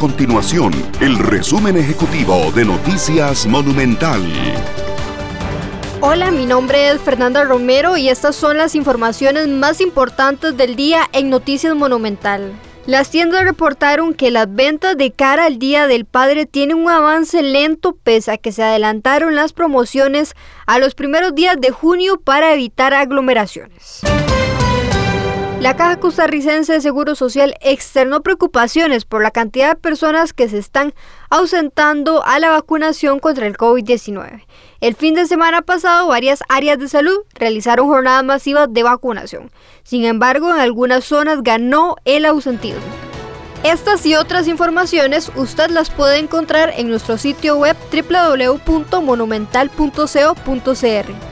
continuación el resumen ejecutivo de Noticias Monumental. Hola, mi nombre es Fernanda Romero y estas son las informaciones más importantes del día en Noticias Monumental. Las tiendas reportaron que las ventas de cara al Día del Padre tienen un avance lento pese a que se adelantaron las promociones a los primeros días de junio para evitar aglomeraciones. La Caja Costarricense de Seguro Social externó preocupaciones por la cantidad de personas que se están ausentando a la vacunación contra el COVID-19. El fin de semana pasado, varias áreas de salud realizaron jornadas masivas de vacunación. Sin embargo, en algunas zonas ganó el ausentismo. Estas y otras informaciones usted las puede encontrar en nuestro sitio web www.monumental.co.cr.